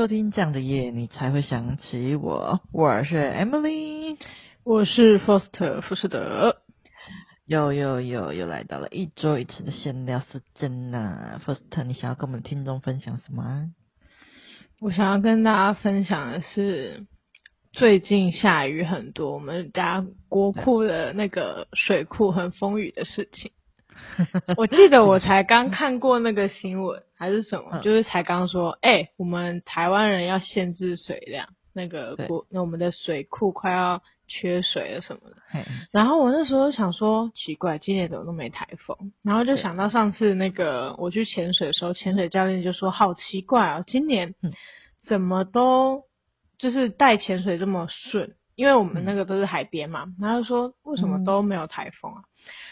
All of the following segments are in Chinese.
收听这样的夜，你才会想起我。我是 Emily，我是 Foster 富士德。又又又又来到了一周一次的闲聊时间呐，Foster，你想要跟我们听众分享什么？我想要跟大家分享的是，最近下雨很多，我们家国库的那个水库很风雨的事情。我记得我才刚看过那个新闻，还是什么，就是才刚说，哎、欸，我们台湾人要限制水量，那个国，那我们的水库快要。缺水了什么的，然后我那时候想说奇怪，今年怎么都没台风？然后就想到上次那个我去潜水的时候，潜水教练就说好奇怪啊，今年怎么都就是带潜水这么顺？因为我们那个都是海边嘛，然后说为什么都没有台风啊？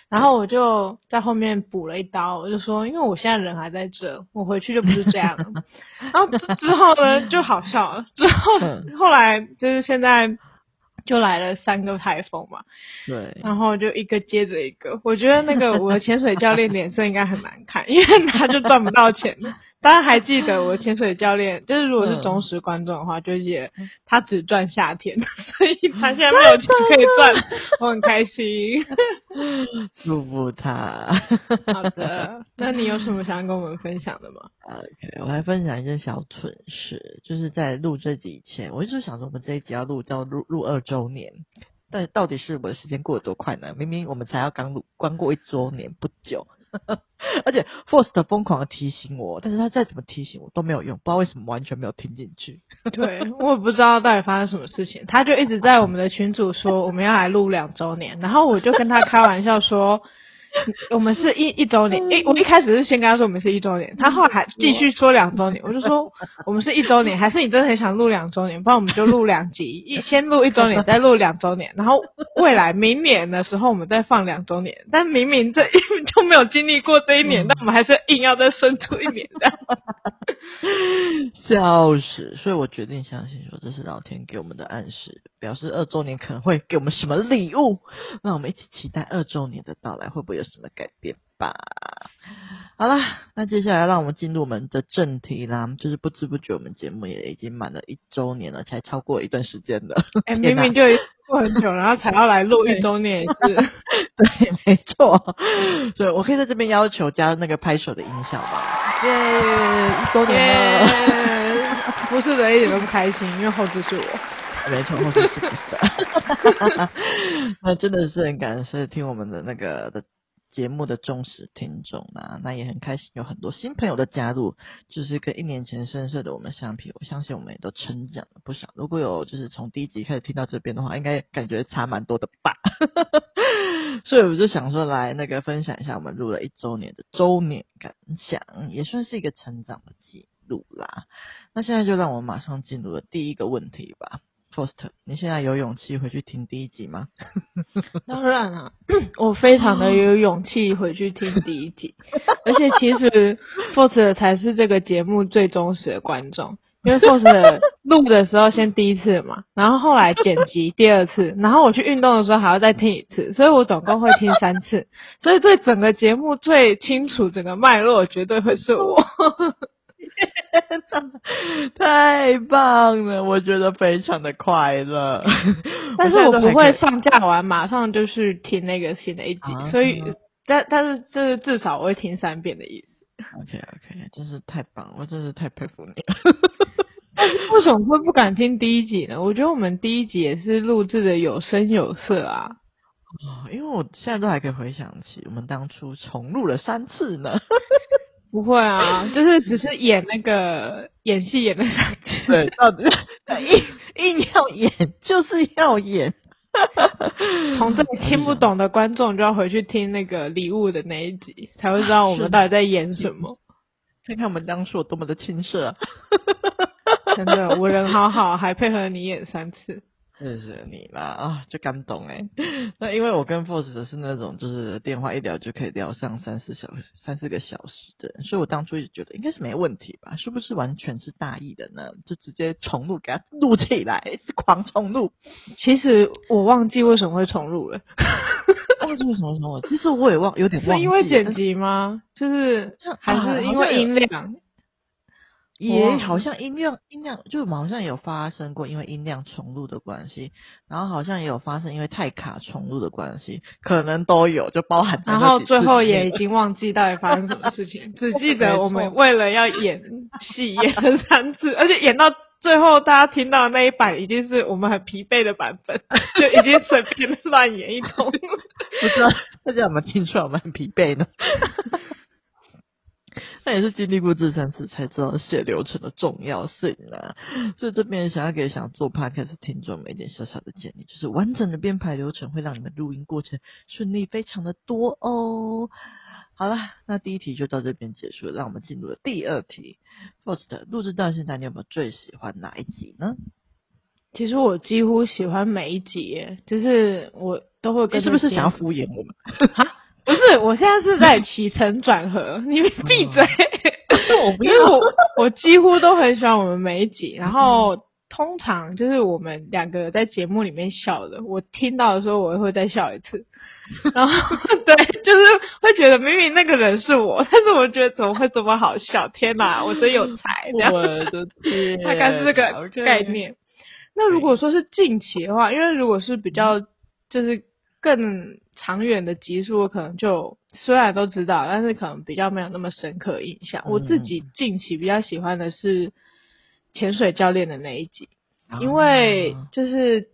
然后我就在后面补了一刀，我就说因为我现在人还在这，我回去就不是这样了。然后之后呢就好笑了，之后后来就是现在。就来了三个台风嘛，对，然后就一个接着一个，我觉得那个我的潜水教练脸色应该很难看，因为他就赚不到钱。大家还记得我潜水教练，就是如果是忠实观众的话，就记得他只赚夏天，所以他现在没有钱可以赚，我很开心。祝福他。好的，那你有什么想跟我们分享的吗？OK，我来分享一件小蠢事，就是在录这集以前，我一直想着我们这一集要录叫录录二周年，但到底是我的时间过得多快呢？明明我们才要刚录，刚过一周年不久。而且 Force 疯狂的提醒我，但是他再怎么提醒我都没有用，不知道为什么完全没有听进去。对，我也不知道到底发生什么事情，他就一直在我们的群组说我们要来录两周年，然后我就跟他开玩笑说。我们是一一周年，一，我一开始是先跟他说我们是一周年，他后来还继续说两周年，我就说 我们是一周年，还是你真的很想录两周年？不然我们就录两集，一 先录一周年，再录两周年，然后未来明年的时候我们再放两周年。但明明这就没有经历过这一年，但我们还是硬要再生出一年的，笑死！所以我决定相信说这是老天给我们的暗示，表示二周年可能会给我们什么礼物，让我们一起期待二周年的到来，会不会？有什么改变吧？好了，那接下来让我们进入我们的正题啦。就是不知不觉，我们节目也已经满了一周年了，才超过一段时间的。哎、欸，明明就过很久，然后才要来录一周年一次。对，没错。对，我可以在这边要求加那个拍手的音效吗？耶、yeah，一周年了。Yeah, 不是的，一点都不开心，因为后置是我。没错，后置是不是的。那真的是很感谢听我们的那个的。节目的忠实听众啊，那也很开心，有很多新朋友的加入，就是跟一年前深色的我们相比，我相信我们也都成长了不少。如果有就是从第一集开始听到这边的话，应该感觉差蛮多的吧。所以我就想说，来那个分享一下我们录了一周年的周年感想，也算是一个成长的记录啦。那现在就让我们马上进入了第一个问题吧。Foster，你现在有勇气回去听第一集吗？当然了，我非常的有勇气回去听第一集，而且其实 Foster 才是这个节目最忠实的观众，因为 Foster 录的时候先第一次嘛，然后后来剪辑第二次，然后我去运动的时候还要再听一次，所以我总共会听三次，所以对整个节目最清楚整个脉络绝对会是我。太棒了，我觉得非常的快乐。但是我不会上架完马上就去听那个新的一集，啊、所以但但是就是至少我会听三遍的意思。OK OK，真是太棒，我真是太佩服你了。但是为什么会不敢听第一集呢？我觉得我们第一集也是录制的有声有色啊。哦，因为我现在都还可以回想起我们当初重录了三次呢。不会啊，就是只是演那个演戏演的上去，对，到底 硬硬要演就是要演。从这里听不懂的观众就要回去听那个礼物的那一集，才会知道我们到底在演什么。看看我们当初有多么的青涩啊！真的，我人好好，还配合你演三次。谢谢你啦啊，就感动哎。那因为我跟 Force 是那种就是电话一聊就可以聊上三四小时、三四个小时的人，所以我当初一直觉得应该是没问题吧？是不是完全是大意的呢？就直接重录给他录起来，狂重录。其实我忘记为什么会重录了，忘记为什么重录？其实我也忘，有点忘记。是因为剪辑吗？就是还是因为音量？也好像音量音量就好像有发生过，因为音量重录的关系，然后好像也有发生因为太卡重录的关系，可能都有，就包含。然后最后也已经忘记到底发生什么事情，只记得我们为了要演 戏演了三次，而且演到最后大家听到的那一版已经是我们很疲惫的版本，就已经随便乱演一通。不知道大家有没有听出来我们很疲惫呢？那也是经历过这三次才知道写流程的重要性啊！所以这边想要给想做 podcast 听众们一点小小的建议，就是完整的编排流程会让你们录音过程顺利非常的多哦。好了，那第一题就到这边结束了，让我们进入了第二题。First，录制到现在，你有没有最喜欢哪一集呢？其实我几乎喜欢每一集耶，就是我都会跟。你是不是想要敷衍我们？不是，我现在是在起承转合，你们闭嘴。我不因为我我几乎都很喜欢我们每一集，然后通常就是我们两个在节目里面笑的，我听到的时候我会再笑一次。然后对，就是会觉得明明那个人是我，但是我觉得怎么会这么好笑？天哪，我真有才！这样我的天，大概是这个概念。那如果说是近期的话，因为如果是比较就是。更长远的集数，我可能就虽然都知道，但是可能比较没有那么深刻印象。嗯、我自己近期比较喜欢的是潜水教练的那一集，嗯、因为就是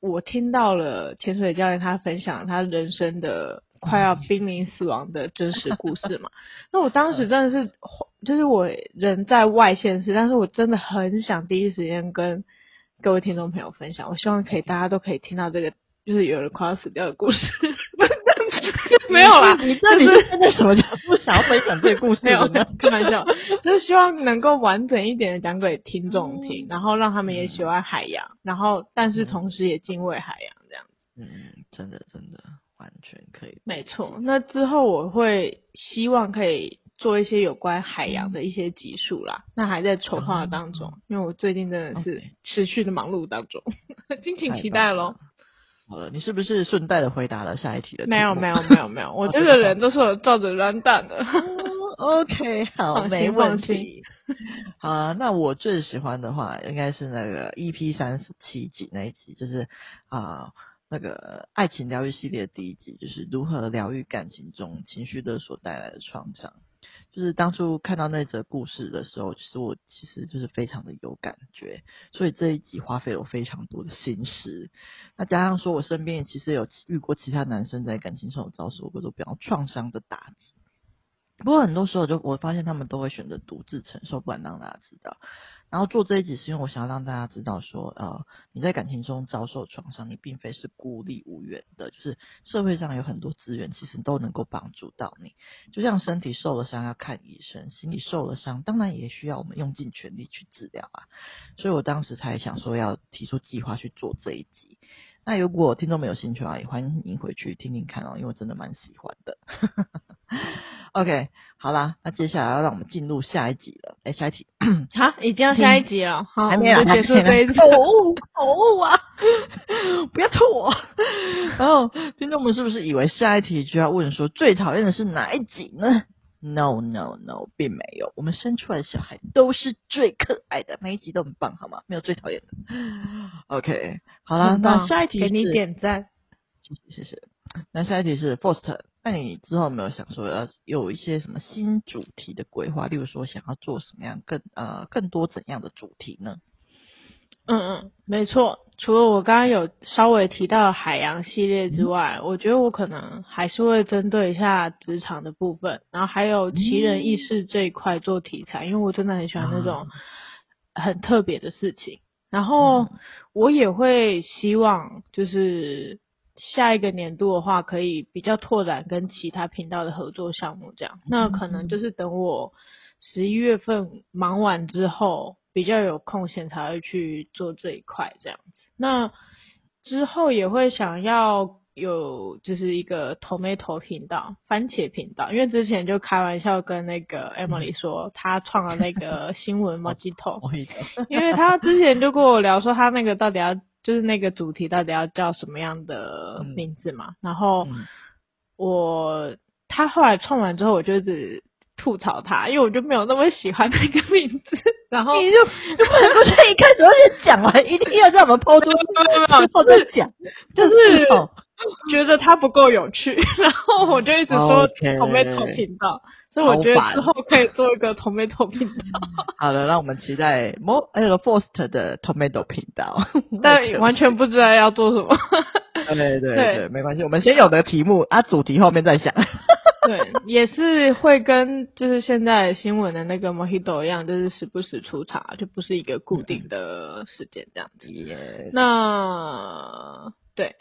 我听到了潜水教练他分享他人生的快要濒临死亡的真实故事嘛。那我当时真的是，就是我人在外县市，但是我真的很想第一时间跟各位听众朋友分享。我希望可以大家都可以听到这个。就是有人快要死掉的故事，没有啦。你这里真的什么叫不想要分享这个故事？没有，开玩笑，就是希望能够完整一点的讲给听众听，然后让他们也喜欢海洋，然后但是同时也敬畏海洋这样子。嗯，真的真的完全可以。没错，那之后我会希望可以做一些有关海洋的一些集数啦，那还在筹划当中，因为我最近真的是持续的忙碌当中，敬请期待喽。好了，你是不是顺带的回答了下一题的题？没有没有没有没有，我这个人都是有照着乱弹的。OK，好，没问题。好啊，那我最喜欢的话应该是那个 EP 三十七集那一集，就是啊、呃、那个爱情疗愈系列第一集，就是如何疗愈感情中情绪勒所带来的创伤。就是当初看到那则故事的时候，其实我其实就是非常的有感觉，所以这一集花费了我非常多的心思。那加上说我身边其实有遇过其他男生在感情上有遭受过这种比较创伤的打击。不过很多时候，就我发现他们都会选择独自承受，不敢让大家知道。然后做这一集是因为我想要让大家知道说，呃，你在感情中遭受创伤，你并非是孤立无援的，就是社会上有很多资源，其实都能够帮助到你。就像身体受了伤要看医生，心理受了伤，当然也需要我们用尽全力去治疗啊。所以我当时才想说要提出计划去做这一集。那如果听众没有兴趣啊，也欢迎你回去听听看哦，因为我真的蛮喜欢的。OK，好啦，那接下来要让我们进入下一集了。哎，下一题，好，已经要下一集了，好，还没有结束这一次。可恶，可恶啊！不要吐我。然后，听众们是不是以为下一题就要问说最讨厌的是哪一集呢？No no no，并没有。我们生出来的小孩都是最可爱的，每一集都很棒，好吗？没有最讨厌的。OK，好啦，那下一题是给你点赞。谢谢谢谢。那下一题是 Faust，那你之后有没有想说要有一些什么新主题的规划？例如说想要做什么样更呃更多怎样的主题呢？嗯嗯，没错。除了我刚刚有稍微提到海洋系列之外，嗯、我觉得我可能还是会针对一下职场的部分，然后还有奇人异事这一块做题材，嗯、因为我真的很喜欢那种很特别的事情。然后我也会希望，就是下一个年度的话，可以比较拓展跟其他频道的合作项目，这样。那可能就是等我十一月份忙完之后。比较有空闲才会去做这一块这样子，那之后也会想要有就是一个 tomato 频道，番茄频道，因为之前就开玩笑跟那个 Emily 说，她创了那个新闻 Mojito，因为她之前就跟我聊说她那个到底要就是那个主题到底要叫什么样的名字嘛，然后我他后来创完之后，我就一直吐槽他，因为我就没有那么喜欢那个名字。然后你就就不能够在一开始就先讲完，一定要让我们抛出去 之后再讲，就是 觉得它不够有趣，然后我就一直说 Tomato 频道。所以我觉得之后可以做一个 Tomato 频道。好的，让我们期待 Mo 那个 Faust 的 Tomato 频道。但完全不知道要做什么。对对对，对没关系，我们先有个题目啊，主题后面再想。对，也是会跟就是现在新闻的那个 Mojito 一样，就是时不时出茶，就不是一个固定的时间这样子。那对。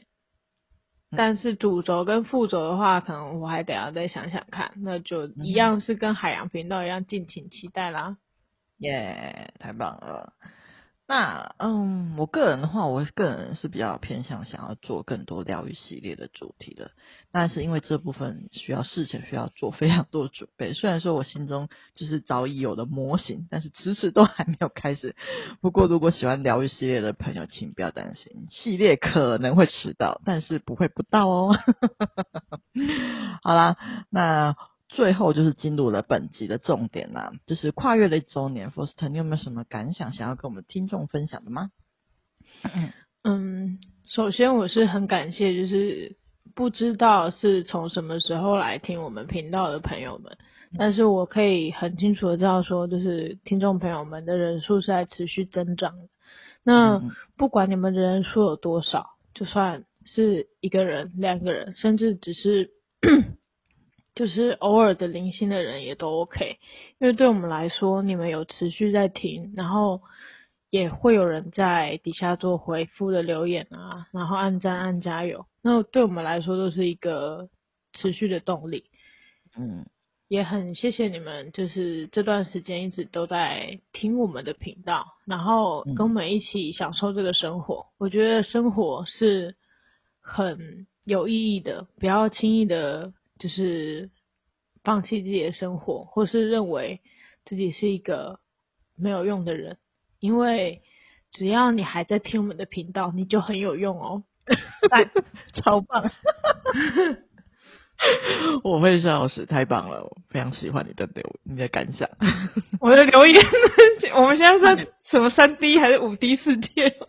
但是主轴跟副轴的话，可能我还得要再想想看。那就一样是跟海洋频道一样，敬请期待啦。耶，太棒了！那嗯，我个人的话，我个人是比较偏向想要做更多疗愈系列的主题的。但是因为这部分需要事前需要做非常多的准备，虽然说我心中就是早已有了模型，但是迟迟都还没有开始。不过如果喜欢疗愈系列的朋友，请不要担心，系列可能会迟到，但是不会不到哦。好啦，那。最后就是进入了本集的重点啦，就是跨越了一周年，Faust，你有没有什么感想想要跟我们听众分享的吗？嗯，首先我是很感谢，就是不知道是从什么时候来听我们频道的朋友们，但是我可以很清楚的知道说，就是听众朋友们的人数是在持续增长。那不管你们的人数有多少，就算是一个人、两个人，甚至只是。就是偶尔的零星的人也都 OK，因为对我们来说，你们有持续在听，然后也会有人在底下做回复的留言啊，然后按赞按加油，那对我们来说都是一个持续的动力。嗯，也很谢谢你们，就是这段时间一直都在听我们的频道，然后跟我们一起享受这个生活。我觉得生活是很有意义的，不要轻易的。就是放弃自己的生活，或是认为自己是一个没有用的人，因为只要你还在听我们的频道，你就很有用哦。超棒！我会笑死，太棒了！我非常喜欢你的留你的感想。我的留言，我们现在是什么三 D 还是五 D 世界？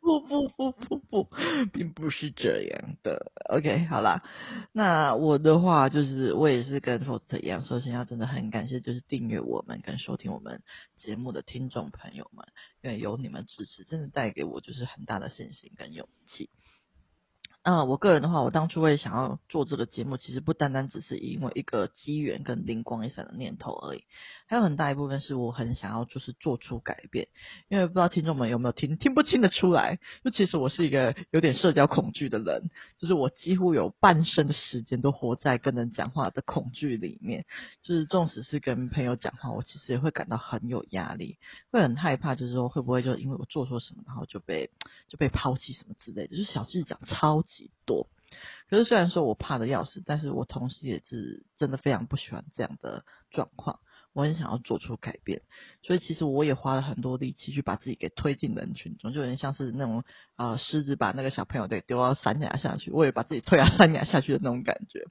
不不不不不，并不是这样的。OK，好啦，那我的话就是，我也是跟 Faust 一样，首先要真的很感谢，就是订阅我们跟收听我们节目的听众朋友们，因为有你们支持，真的带给我就是很大的信心跟勇气。啊，我个人的话，我当初会想要做这个节目，其实不单单只是因为一个机缘跟灵光一闪的念头而已，还有很大一部分是我很想要就是做出改变。因为不知道听众们有没有听听不听得出来，就其实我是一个有点社交恐惧的人，就是我几乎有半生的时间都活在跟人讲话的恐惧里面。就是纵使是跟朋友讲话，我其实也会感到很有压力，会很害怕，就是说会不会就因为我做错什么，然后就被就被抛弃什么之类的，就是小智讲超级。多，可是虽然说我怕的要死，但是我同时也是真的非常不喜欢这样的状况。我很想要做出改变，所以其实我也花了很多力气去把自己给推进人群中，就有点像是那种啊狮子把那个小朋友给丢到山崖下去，我也把自己推到山崖下去的那种感觉。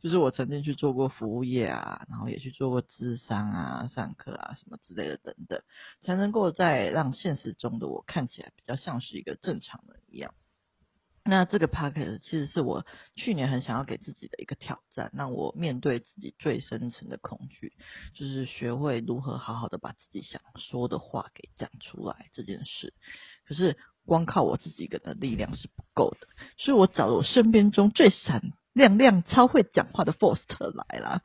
就是我曾经去做过服务业啊，然后也去做过智商啊、上课啊什么之类的等等，才能够在让现实中的我看起来比较像是一个正常人一样。那这个 podcast 其实是我去年很想要给自己的一个挑战，让我面对自己最深层的恐惧，就是学会如何好好的把自己想说的话给讲出来这件事。可是光靠我自己一个人的力量是不够的，所以我找了我身边中最闪亮亮、超会讲话的 Faust 来啦，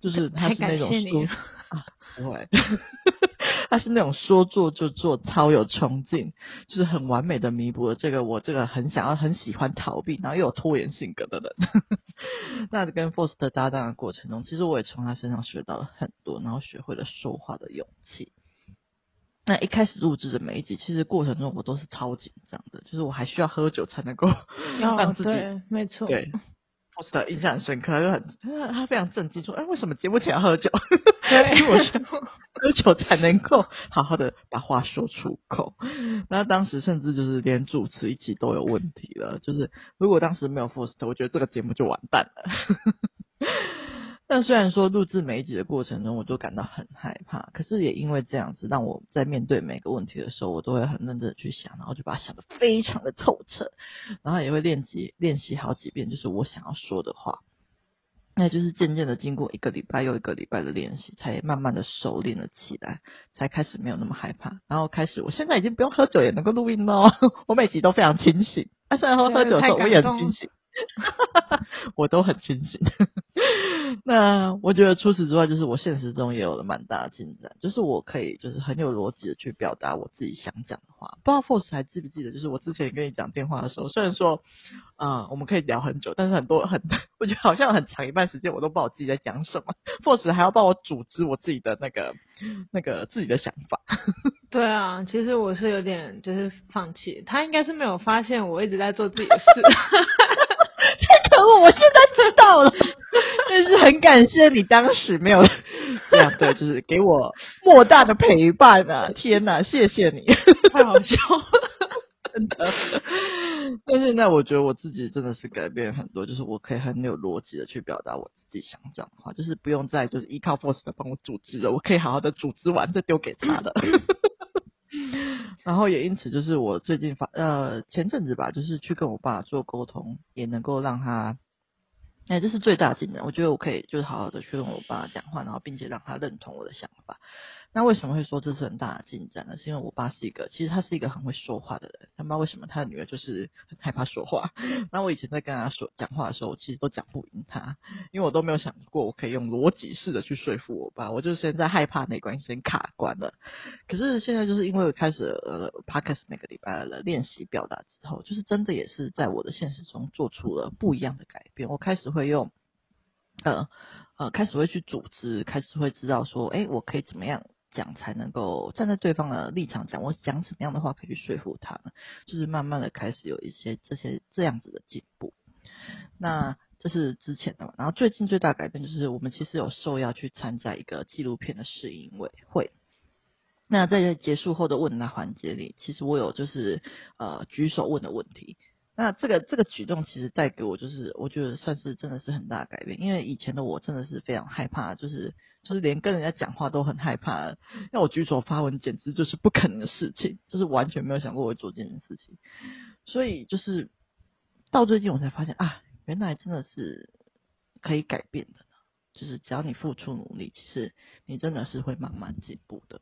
就是他是那种说啊，不会。他是那种说做就做，超有冲劲，就是很完美的弥补了这个我这个很想要、很喜欢逃避，然后又有拖延性格的人。那跟 Foster 搭档的过程中，其实我也从他身上学到了很多，然后学会了说话的勇气。那一开始录制的每一集，其实过程中我都是超紧张的，就是我还需要喝酒才能够 让自己，对，没错，对。印象很深刻，他就很他非常震惊，说：“哎，为什么节目前要喝酒？因为我是喝酒才能够好好的把话说出口。那当时甚至就是连主持一起都有问题了，就是如果当时没有 Faust，我觉得这个节目就完蛋了。但虽然说录制每一集的过程中，我都感到很害怕，可是也因为这样子，让我在面对每个问题的时候，我都会很认真的去想，然后就把它想得非常的透彻，然后也会练习练习好几遍，就是我想要说的话。那就是渐渐的经过一个礼拜又一个礼拜的练习，才慢慢的熟练了起来，才开始没有那么害怕，然后开始，我现在已经不用喝酒也能够录音了，我每集都非常清醒，啊，虽然说喝酒的时候我也很清醒。我都很清醒。那我觉得除此之外，就是我现实中也有了蛮大的进展，就是我可以就是很有逻辑的去表达我自己想讲的话。不知道 Force 还记不记得，就是我之前跟你讲电话的时候，虽然说啊、我们可以聊很久，但是很多很 我觉得好像很长一半时间我都不知道自己在讲什么。Force 还要帮我组织我自己的那个那个自己的想法。对啊，其实我是有点就是放弃，他应该是没有发现我一直在做自己的事。太可恶！我现在知道了，但是很感谢你当时没有 这样，对，就是给我莫大的陪伴啊！天哪，谢谢你，太好笑了，真的。但现在我觉得我自己真的是改变很多，就是我可以很有逻辑的去表达我自己想讲的话，就是不用再就是依靠 Force 的帮我组织了，我可以好好的组织完再丢给他的。然后也因此，就是我最近发呃前阵子吧，就是去跟我爸做沟通，也能够让他，哎，这是最大进展。我觉得我可以就是好好的去跟我爸讲话，然后并且让他认同我的想法。那为什么会说这是很大的进展呢？是因为我爸是一个，其实他是一个很会说话的人。他妈为什么他的女儿就是很害怕说话。那我以前在跟他说讲话的时候，我其实都讲不赢他，因为我都没有想过我可以用逻辑式的去说服我爸。我就现在害怕那关先卡关了。可是现在就是因为开始呃 Podcast 每个礼拜的练习表达之后，就是真的也是在我的现实中做出了不一样的改变。我开始会用呃呃开始会去组织，开始会知道说，哎，我可以怎么样。讲才能够站在对方的立场讲，我讲什么样的话可以去说服他呢？就是慢慢的开始有一些这些这样子的进步。那这是之前的嘛，然后最近最大改变就是我们其实有受邀去参加一个纪录片的试映委会。那在结束后的问答环节里，其实我有就是呃举手问的问题。那这个这个举动其实带给我就是我觉得算是真的是很大的改变，因为以前的我真的是非常害怕，就是就是连跟人家讲话都很害怕，要我举手发文简直就是不可能的事情，就是完全没有想过我会做这件事情。所以就是到最近我才发现啊，原来真的是可以改变的，就是只要你付出努力，其实你真的是会慢慢进步的。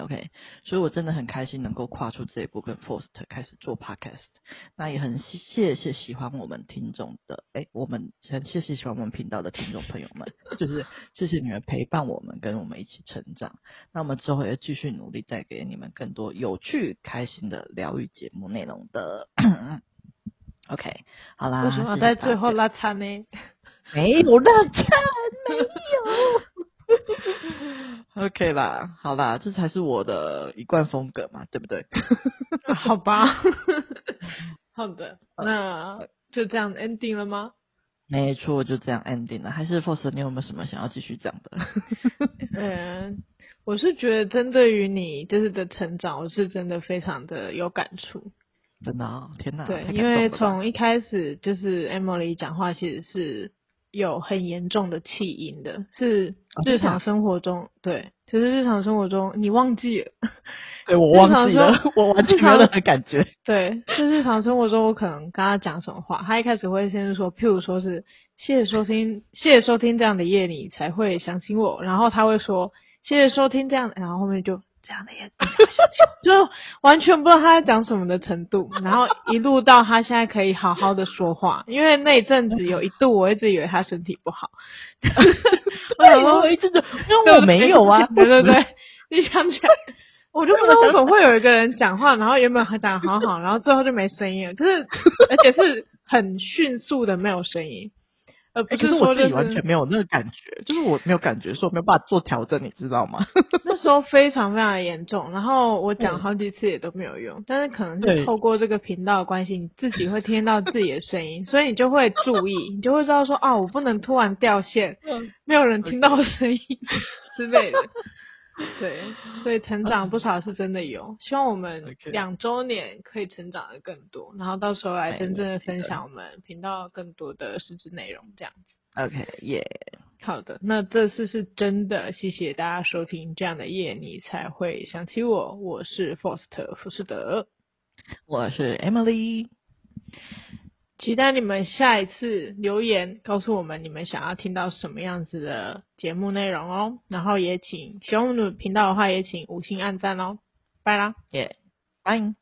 OK，所以我真的很开心能够跨出这一步，跟 Forst 开始做 Podcast。那也很谢谢喜欢我们听众的，哎，我们很谢谢喜欢我们频道的听众朋友们，就是谢谢你们陪伴我们，跟我们一起成长。那我们之后也继续努力，带给你们更多有趣、开心的疗愈节目内容的。OK，好啦，为什么在最后拉差呢？没有拉差，没有。OK 啦，好啦，这才是我的一贯风格嘛，对不对？好吧，好的，那就这样 ending 了吗？没错，就这样 ending 了。还是 Force，你有没有什么想要继续讲的？嗯，我是觉得针对于你就是的成长，我是真的非常的有感触。真的啊、哦，天哪！对，因为从一开始就是 Emily 讲话，其实是。有很严重的气音的，是日常生活中，哦、对，就是日常生活中你忘记了，对，我忘记了，我完全没有任何感觉。对，就日常生活中我可能跟他讲什么话，他一开始会先说，譬如说是谢谢收听，谢谢收听这样的夜你才会想起我，然后他会说谢谢收听这样，然后后面就。这样的也就完全不知道他在讲什么的程度，然后一路到他现在可以好好的说话，因为那一阵子有一度我一直以为他身体不好，我想说一直就因为我没有啊，对 对对，你想起来，我就不知道为什么会有一个人讲话，然后原本还讲得好好，然后最后就没声音了，就是而且是很迅速的没有声音。呃，不是说、就是欸、可是我自己完全没有那个感觉，就是我没有感觉，说没有办法做调整，你知道吗？那时候非常非常严重，然后我讲好几次也都没有用，嗯、但是可能是透过这个频道的关系，你自己会听到自己的声音，所以你就会注意，你就会知道说，啊，我不能突然掉线，没有人听到声音 之类的。对，所以成长不少是真的有，希望我们两周年可以成长的更多.然后到时候来真正的分享我们频道更多的实质内容，这样子。OK，耶、yeah.，好的，那这次是真的，谢谢大家收听。这样的夜你才会想起我，我是 Faust 福士德，我是 Emily。期待你们下一次留言告诉我们你们想要听到什么样子的节目内容哦。然后也请喜欢我们频道的话，也请五星按赞哦。拜啦，耶，拜。